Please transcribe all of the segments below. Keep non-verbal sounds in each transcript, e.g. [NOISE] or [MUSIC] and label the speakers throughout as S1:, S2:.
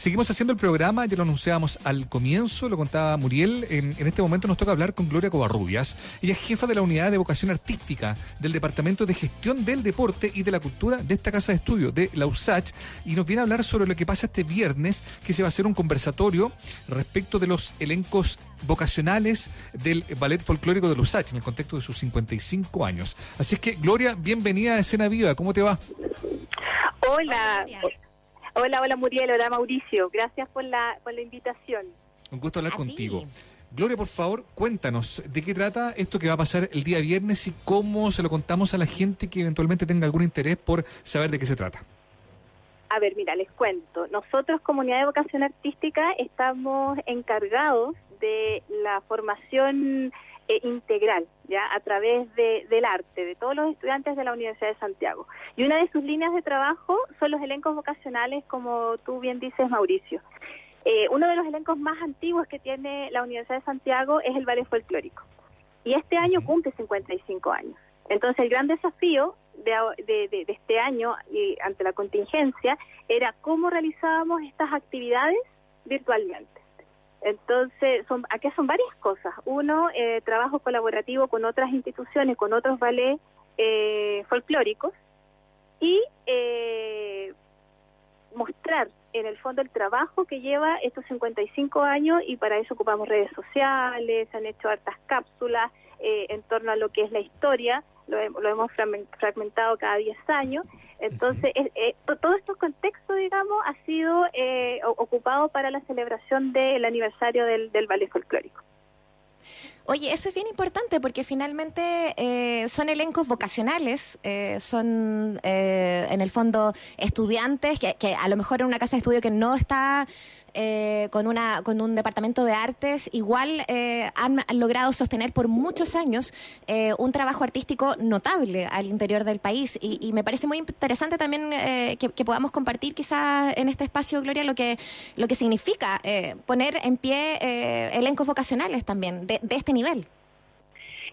S1: Seguimos haciendo el programa, ya lo anunciábamos al comienzo, lo contaba Muriel. En, este momento nos toca hablar con Gloria Covarrubias. Ella es jefa de la unidad de vocación artística del Departamento de Gestión del Deporte y de la Cultura de esta casa de estudio, de la USACH, y nos viene a hablar sobre lo que pasa este viernes, que se va a hacer un conversatorio respecto de los elencos vocacionales del ballet folclórico de la USACH en el contexto de sus 55 años. Así es que, Gloria, bienvenida a Escena Viva. ¿Cómo te va?
S2: Hola. Hola, hola Muriel, hola Mauricio. Gracias por la, por la invitación.
S1: Un gusto hablar contigo. Gloria, por favor, cuéntanos de qué trata esto que va a pasar el día viernes y cómo se lo contamos a la gente que eventualmente tenga algún interés por saber de qué se trata.
S2: A ver, mira, les cuento. Nosotros, Comunidad de Vocación Artística, estamos encargados de la formación eh, integral, ya a través de, del arte, de todos los estudiantes de la Universidad de Santiago. Y una de sus líneas de trabajo son los elencos vocacionales, como tú bien dices, Mauricio. Eh, uno de los elencos más antiguos que tiene la Universidad de Santiago es el ballet folclórico. Y este año cumple 55 años. Entonces, el gran desafío de, de, este año y ante la contingencia era cómo realizábamos estas actividades virtualmente. Entonces, son, aquí son varias cosas. Uno, eh, trabajo colaborativo con otras instituciones, con otros ballets eh, folclóricos. Y eh, mostrar en el fondo el trabajo que lleva estos 55 años y para eso ocupamos redes sociales, se han hecho hartas cápsulas en torno a lo que es la historia, lo, lo hemos fragmentado cada 10 años. Entonces, eh, todo estos contextos, sido eh, ocupado para la celebración del aniversario del, del ballet folclórico.
S3: Oye, eso es bien importante porque finalmente eh, son elencos vocacionales, eh, son eh, en el fondo estudiantes que, a lo mejor en una casa de estudio que no está con, una, con un departamento de artes, igual han, logrado sostener por muchos años un trabajo artístico notable al interior del país. Y, me parece muy interesante también que, podamos compartir quizás en este espacio, Gloria, lo que, lo que significa poner en pie elencos vocacionales también de, de este nivel.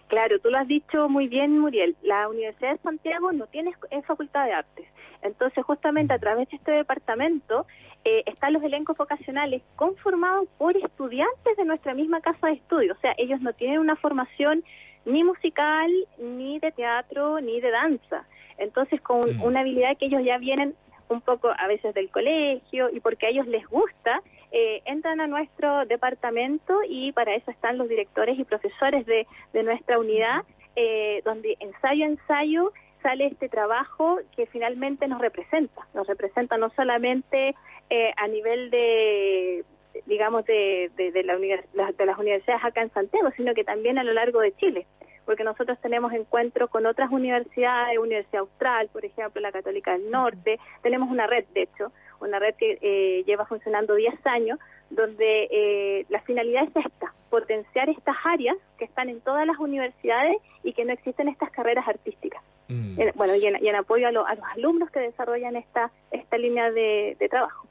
S2: Claro, tú lo has dicho muy bien, Muriel. La Universidad de Santiago no tiene facultad de artes. Entonces, justamente a través de este departamento eh, están los elencos vocacionales conformados por estudiantes de nuestra misma casa de estudio. O sea, ellos no tienen una formación ni musical, ni de teatro, ni de danza. Entonces, con una habilidad que ellos ya vienen un poco a veces del colegio y porque a ellos les gusta, eh, entran a nuestro departamento y para eso están los directores y profesores de, de nuestra unidad, eh, donde ensayo a ensayo sale este trabajo que finalmente nos representa, nos representa no solamente eh, a nivel de digamos de, de, de, la de las universidades acá en Santiago, sino que también a lo largo de Chile porque nosotros tenemos encuentros con otras universidades, Universidad Austral, por ejemplo, la Católica del Norte, tenemos una red, de hecho, una red que eh, lleva funcionando 10 años, donde eh, la finalidad es esta, potenciar estas áreas que están en todas las universidades y que no existen estas carreras artísticas. Mm. bueno, y en, apoyo a, los alumnos que desarrollan esta, esta línea de trabajo.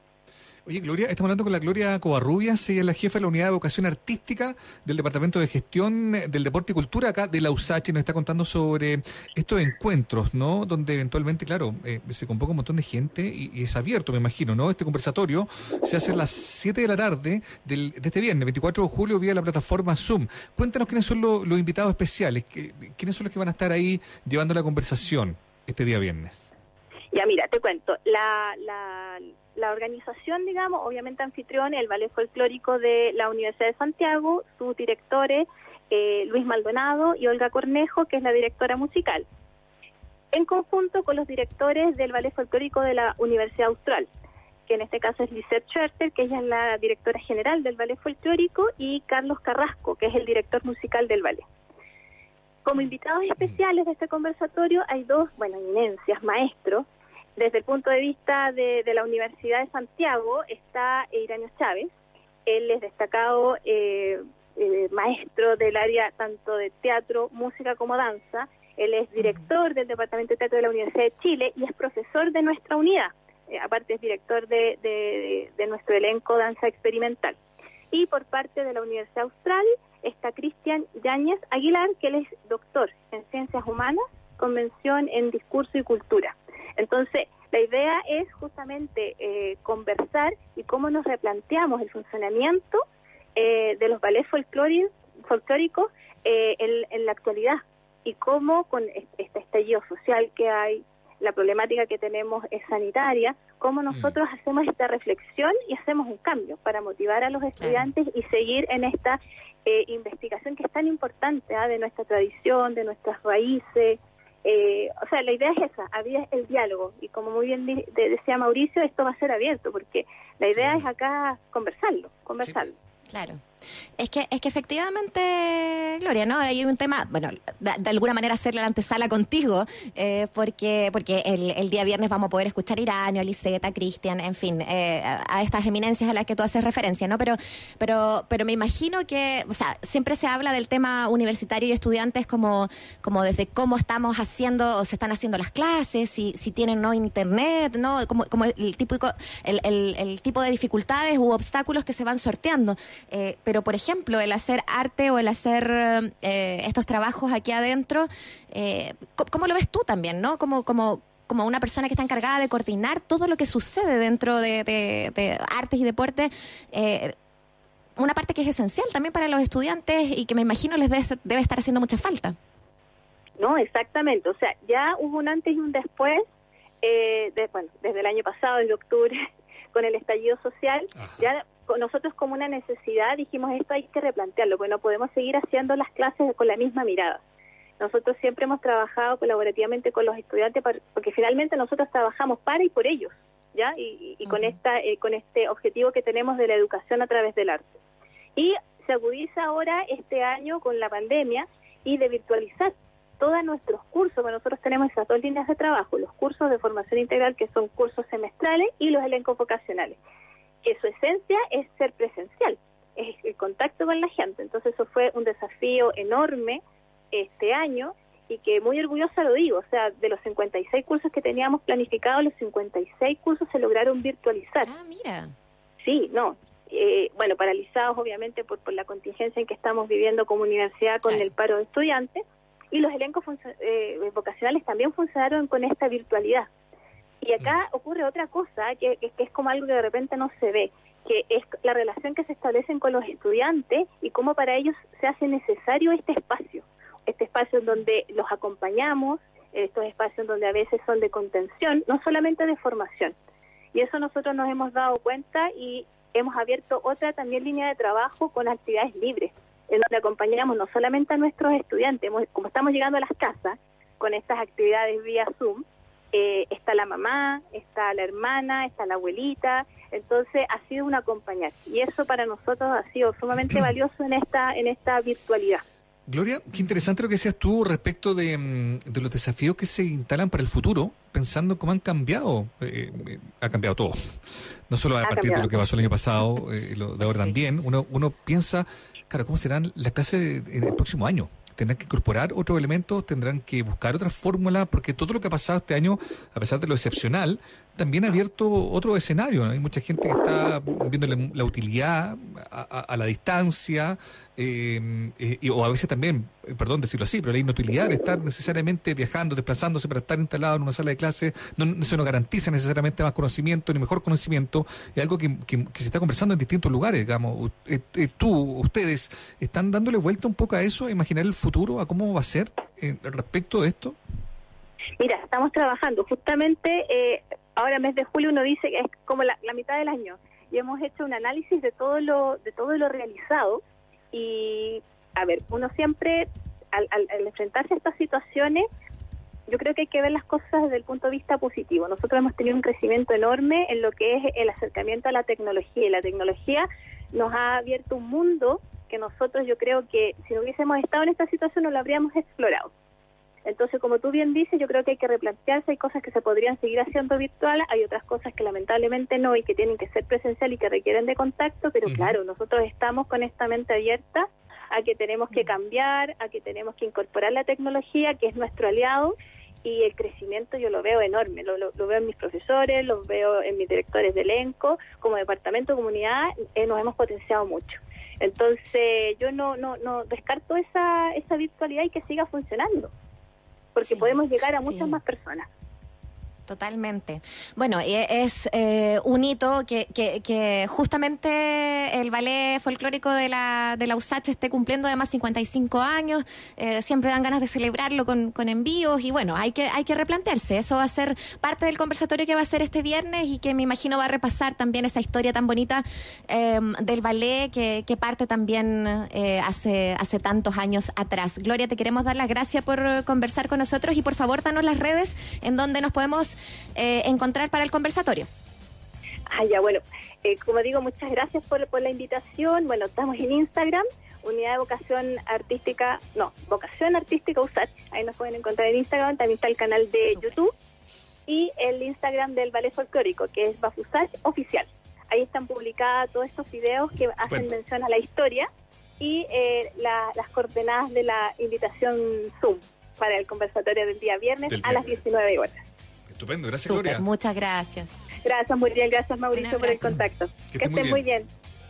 S1: Oye, Gloria, estamos hablando con la Gloria Covarrubias, ella es la jefa de la Unidad de Vocación Artística del Departamento de Gestión del Deporte y Cultura acá de la USACH y nos está contando sobre estos encuentros, ¿no? Donde eventualmente, claro, eh, se convoca un montón de gente y, es abierto, me imagino, ¿no? Este conversatorio se hace a las 7 de la tarde del, de este viernes, 24 de julio, vía la plataforma Zoom. Cuéntanos quiénes son los, invitados especiales, quiénes son los que van a estar ahí llevando la conversación este día viernes.
S2: Ya, mira, te cuento. La, la organización, digamos, obviamente anfitrión, el Ballet Folclórico de la Universidad de Santiago, sus directores, eh, Luis Maldonado y Olga Cornejo, que es la directora musical, en conjunto con los directores del Ballet Folclórico de la Universidad Austral, que en este caso es Lisette Scherter, que ella es la directora general del Ballet Folclórico, y Carlos Carrasco, que es el director musical del ballet. Como invitados especiales de este conversatorio hay dos, bueno, eminencias, maestros, desde el punto de vista de, la Universidad de Santiago está Iranio Chávez. Él es destacado eh, eh, maestro del área tanto de teatro, música como danza. Él es director del Departamento de Teatro de la Universidad de Chile y es profesor de nuestra unidad. Eh, aparte es director de, de, nuestro elenco Danza Experimental. Y por parte de la Universidad Austral está Cristian Yáñez Aguilar, que él es doctor en Ciencias Humanas, convención en Discurso y Cultura. Entonces, La idea es justamente eh, conversar y cómo nos replanteamos el funcionamiento eh, de los ballets folclóricos eh, en, la actualidad y cómo con este estallido social que hay, la problemática que tenemos es sanitaria, cómo mm. nosotros hacemos esta reflexión y hacemos un cambio para motivar a los estudiantes y seguir en esta investigación que es tan importante ¿ah? de nuestra tradición, de nuestras raíces, eh, o sea, la idea es esa, había el diálogo y como muy bien decía Mauricio, esto va a ser abierto porque la idea es acá conversarlo, conversarlo.
S3: claro. Es que, es que efectivamente, Gloria, ¿no? Hay un tema, bueno, de, alguna manera hacerle la antesala contigo, eh, porque, porque el, día viernes vamos a poder escuchar Iraño, a Cristian, en fin, eh, a estas eminencias a las que tú haces referencia, ¿no? Pero, pero, pero me imagino que, o sea, siempre se habla del tema universitario y estudiantes como, como desde cómo estamos haciendo, o se están haciendo las clases, si, si tienen no internet, ¿no? Como, como el, típico, el, el, tipo de dificultades u obstáculos que se van sorteando. Eh, pero por ejemplo, el hacer arte o el hacer eh, estos trabajos aquí adentro, eh, ¿cómo lo ves tú también, no? Como, como, como una persona que está encargada de coordinar todo lo que sucede dentro de, artes y deportes, eh, una parte que es esencial también para los estudiantes y que me imagino les debe, estar haciendo mucha falta.
S2: No, exactamente. O sea, ya hubo un antes y un después, bueno, desde el año pasado, desde octubre, [LAUGHS] con el estallido social, ya nosotros como una necesidad dijimos esto hay que replantearlo, porque no podemos seguir haciendo las clases con la misma mirada. Nosotros siempre hemos trabajado colaborativamente con los estudiantes porque finalmente nosotros trabajamos para y por ellos, ¿ya? Y, con esta eh, con este objetivo que tenemos de la educación a través del arte. Y se agudiza ahora este año con la pandemia y de virtualizar todos nuestros cursos, porque nosotros tenemos esas dos líneas de trabajo, los cursos de formación integral que son cursos semestrales y los elencos vocacionales que su esencia es ser presencial, es el contacto con la gente. Entonces eso fue un desafío enorme este año y que muy orgullosa lo digo, o sea, de los 56 cursos que teníamos planificados, los 56 cursos se lograron virtualizar.
S3: Ah, mira.
S2: Sí, no. Eh, bueno, paralizados obviamente por, por la contingencia en que estamos viviendo como universidad con el paro de estudiantes y los elencos eh, vocacionales también funcionaron con esta virtualidad. Y acá ocurre otra cosa que, es como algo que de repente no se ve, que es la relación que se establecen con los estudiantes y cómo para ellos se hace necesario este espacio, este espacio en donde los acompañamos, estos espacios donde a veces son de contención, no solamente de formación. Y eso nosotros nos hemos dado cuenta y hemos abierto otra también línea de trabajo con actividades libres, en donde acompañamos no solamente a nuestros estudiantes, como estamos llegando a las casas con estas actividades vía Zoom, eh, está la mamá, está la hermana, está la abuelita, entonces ha sido un acompañar. Y eso para nosotros ha sido sumamente [CLEARS THROAT] valioso en esta en esta virtualidad.
S1: Gloria, qué interesante lo que decías tú respecto de, mm, los desafíos que se instalan para el futuro, pensando cómo han cambiado, eh, eh, ha cambiado todo, no solo a partir de lo que pasó el año pasado, lo de ahora también, uno, uno piensa, claro, cómo serán las clases en el próximo año, tendrán que incorporar otros elementos, tendrán que buscar otras fórmulas, porque todo lo que ha pasado este año, a pesar de lo excepcional, también ha abierto otro escenario. Hay mucha gente que está viendo la, utilidad a, la distancia, eh, eh, o a veces también, eh, perdón decirlo así, pero la inutilidad de estar necesariamente viajando, desplazándose para estar instalado en una sala de clase, no, se nos garantiza necesariamente más conocimiento ni mejor conocimiento. Es algo que, se está conversando en distintos lugares, digamos. tú, ustedes, ¿están dándole vuelta un poco a eso, a imaginar el futuro, a cómo va a ser respecto de esto?
S2: Mira, estamos trabajando justamente ahora mes de julio uno dice que es como la, mitad del año y hemos hecho un análisis de todo lo de todo lo realizado y a ver uno siempre al, enfrentarse a estas situaciones yo creo que hay que ver las cosas desde el punto de vista positivo. Nosotros hemos tenido un crecimiento enorme en lo que es el acercamiento a la tecnología y la tecnología nos ha abierto un mundo que nosotros yo creo que si no hubiésemos estado en esta situación no lo habríamos explorado. Entonces, como tú bien dices, yo creo que hay que replantearse, hay cosas que se podrían seguir haciendo virtual, hay otras cosas que lamentablemente no y que tienen que ser presencial y que requieren de contacto, pero claro, nosotros estamos con esta mente abierta a que tenemos que cambiar, a que tenemos que incorporar la tecnología, que es nuestro aliado, y el crecimiento yo lo veo enorme, lo, veo en mis profesores, lo veo en mis directores de elenco, como departamento de comunidad eh, nos hemos potenciado mucho. Entonces yo no, no, no descarto esa, esa virtualidad y que siga funcionando porque podemos llegar a muchas más personas.
S3: Totalmente. Bueno, es eh, un hito que, que, justamente el ballet folclórico de la, de la USACH esté cumpliendo además 55 años. Eh, siempre dan ganas de celebrarlo con, con, envíos y bueno, hay que, hay que replantearse. Eso va a ser parte del conversatorio que va a ser este viernes y que me imagino va a repasar también esa historia tan bonita em, del ballet que, que parte también eh, hace, hace tantos años atrás. Gloria, te queremos dar las gracias por conversar con nosotros y por favor, danos las redes en donde nos podemos eh, encontrar para el conversatorio?
S2: Ah, ya, bueno, eh, como digo, muchas gracias por, por la invitación. Bueno, estamos en Instagram, Unidad de Vocación Artística, no, Vocación Artística USACH, ahí nos pueden encontrar en Instagram, también está el canal de YouTube y el Instagram del Ballet Folclórico, que es Bafusach Oficial. Ahí están publicados todos estos videos que hacen mención a la historia y eh, las coordenadas de la invitación Zoom para el conversatorio del día viernes a las 19 horas.
S1: Estupendo, gracias Gloria.
S3: Muchas gracias.
S2: Gracias Muriel, gracias Mauricio por el contacto. Que, estén muy bien.